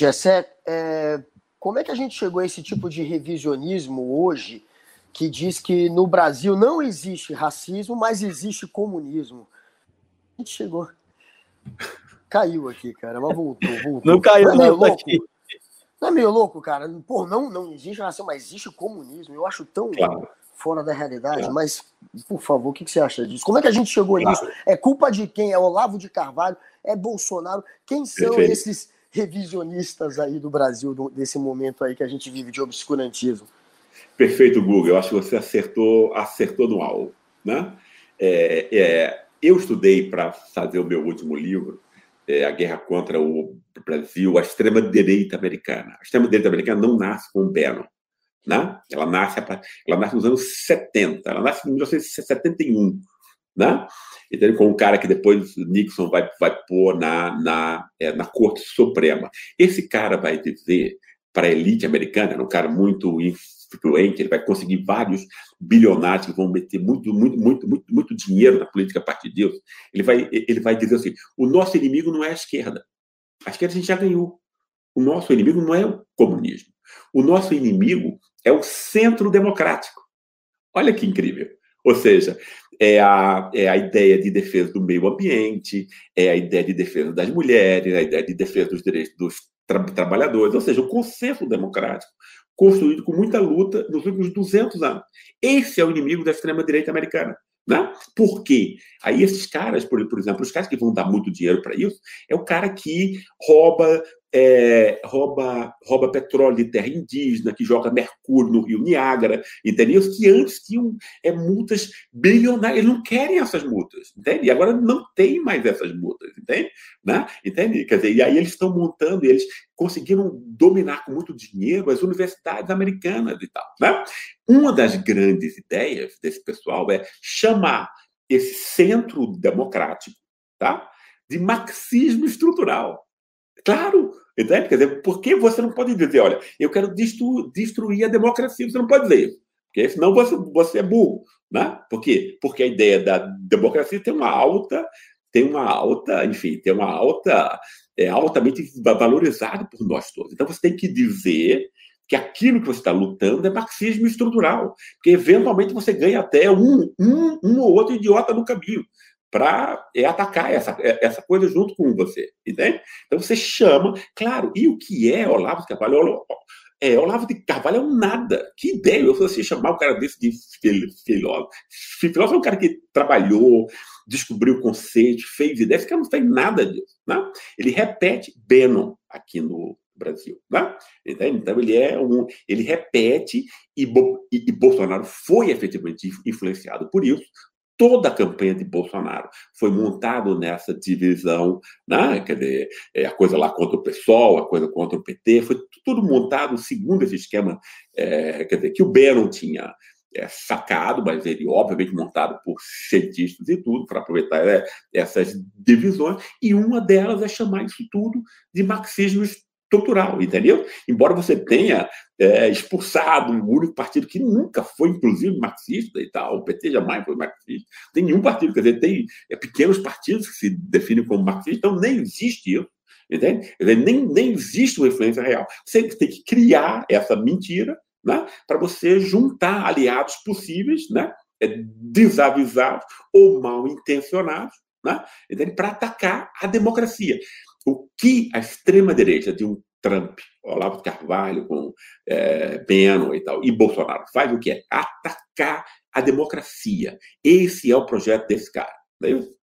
Gessé, é, como é que a gente chegou a esse tipo de revisionismo hoje que diz que no Brasil não existe racismo, mas existe comunismo? A gente chegou. Caiu aqui, cara, mas voltou, voltou. Não caiu, não, é não, louco. Não é meio louco, cara? Pô, não, não existe racismo, mas existe comunismo. Eu acho tão claro. fora da realidade. Mas, por favor, o que, você acha disso? Como é que a gente chegou claro. nisso? É culpa de quem? É Olavo de Carvalho? É Bolsonaro? Quem são Perfeito. esses revisionistas aí do Brasil, desse momento aí que a gente vive de obscurantismo? Perfeito, Google. Eu acho que você acertou, acertou no alvo. Né? É, é, eu estudei para fazer o meu último livro, é, A Guerra contra o Brasil, a extrema-direita americana. A extrema-direita americana não nasce com o Bannon. Né? Ela, nasce, ela nasce nos anos 70, ela nasce em 1971. Né? Então, com um cara que depois Nixon vai, vai pôr na, na, é, na Corte Suprema. Esse cara vai dizer para a elite americana, um cara muito influente, ele vai conseguir vários bilionários que vão meter muito, muito, muito, muito, muito dinheiro na política a partir disso. Ele vai, ele vai dizer assim: o nosso inimigo não é a esquerda. A esquerda a gente já ganhou. O nosso inimigo não é o comunismo. O nosso inimigo é o centro democrático. Olha que incrível. Ou seja, é a, é a ideia de defesa do meio ambiente, é a ideia de defesa das mulheres, é a ideia de defesa dos direitos dos tra trabalhadores, ou seja, o consenso democrático construído com muita luta nos últimos 200 anos. Esse é o inimigo da extrema-direita americana. Né? Por quê? Aí esses caras, por, por exemplo, os caras que vão dar muito dinheiro para isso, é o cara que rouba é, rouba, rouba petróleo de terra indígena, que joga mercúrio no rio Niágara, entendeu? Que antes tinham é, multas bilionárias, eles não querem essas multas, entende? E agora não tem mais essas multas, entende? Né? entende? Quer dizer, e aí eles estão montando, eles conseguiram dominar com muito dinheiro as universidades americanas e tal, né? Uma das grandes ideias desse pessoal é chamar esse centro democrático, tá? De marxismo estrutural. Claro, entende? Quer dizer, por que você não pode dizer, olha, eu quero destru destruir a democracia? Você não pode dizer isso, porque senão você, você é burro. Né? Por quê? Porque a ideia da democracia tem uma alta, tem uma alta, enfim, tem uma alta, é altamente valorizada por nós todos. Então você tem que dizer que aquilo que você está lutando é marxismo estrutural, porque eventualmente você ganha até um, um, um ou outro idiota no caminho para é, atacar essa, é, essa coisa junto com você, entende? Então você chama, claro, e o que é Olavo de Carvalho? É, Olavo de Carvalho é um nada. Que ideia eu fosse chamar o cara desse de filósofo. Filósofo é um cara que trabalhou, descobriu o conceito, fez ideias, cara não fez nada disso. Né? Ele repete Bannon aqui no Brasil. Né? Entende? Então ele é um. Ele repete e, e, e Bolsonaro foi efetivamente influenciado por isso, toda a campanha de Bolsonaro foi montado nessa divisão, né? quer dizer, é, a coisa lá contra o PSOL, a coisa contra o PT, foi tudo montado segundo esse esquema, é, quer dizer, que o Bannon tinha é, sacado, mas ele obviamente montado por cientistas e tudo, para aproveitar é, essas divisões, e uma delas é chamar isso tudo de marxismo estrutural, entendeu? Embora você tenha é, expulsado o único partido que nunca foi, inclusive, marxista e tal, o PT jamais foi marxista, tem nenhum partido, quer dizer, tem é, pequenos partidos que se definem como marxistas, então nem existe isso, entende? Dizer, nem, nem existe uma influência real. Você tem que criar essa mentira né, para você juntar aliados possíveis, né, é, desavisados ou mal intencionados, né, para atacar a democracia. Que a extrema-direita de um Trump, Olavo Carvalho, com é, Beno e tal, e Bolsonaro faz o que é atacar a democracia. Esse é o projeto desse cara. Isso?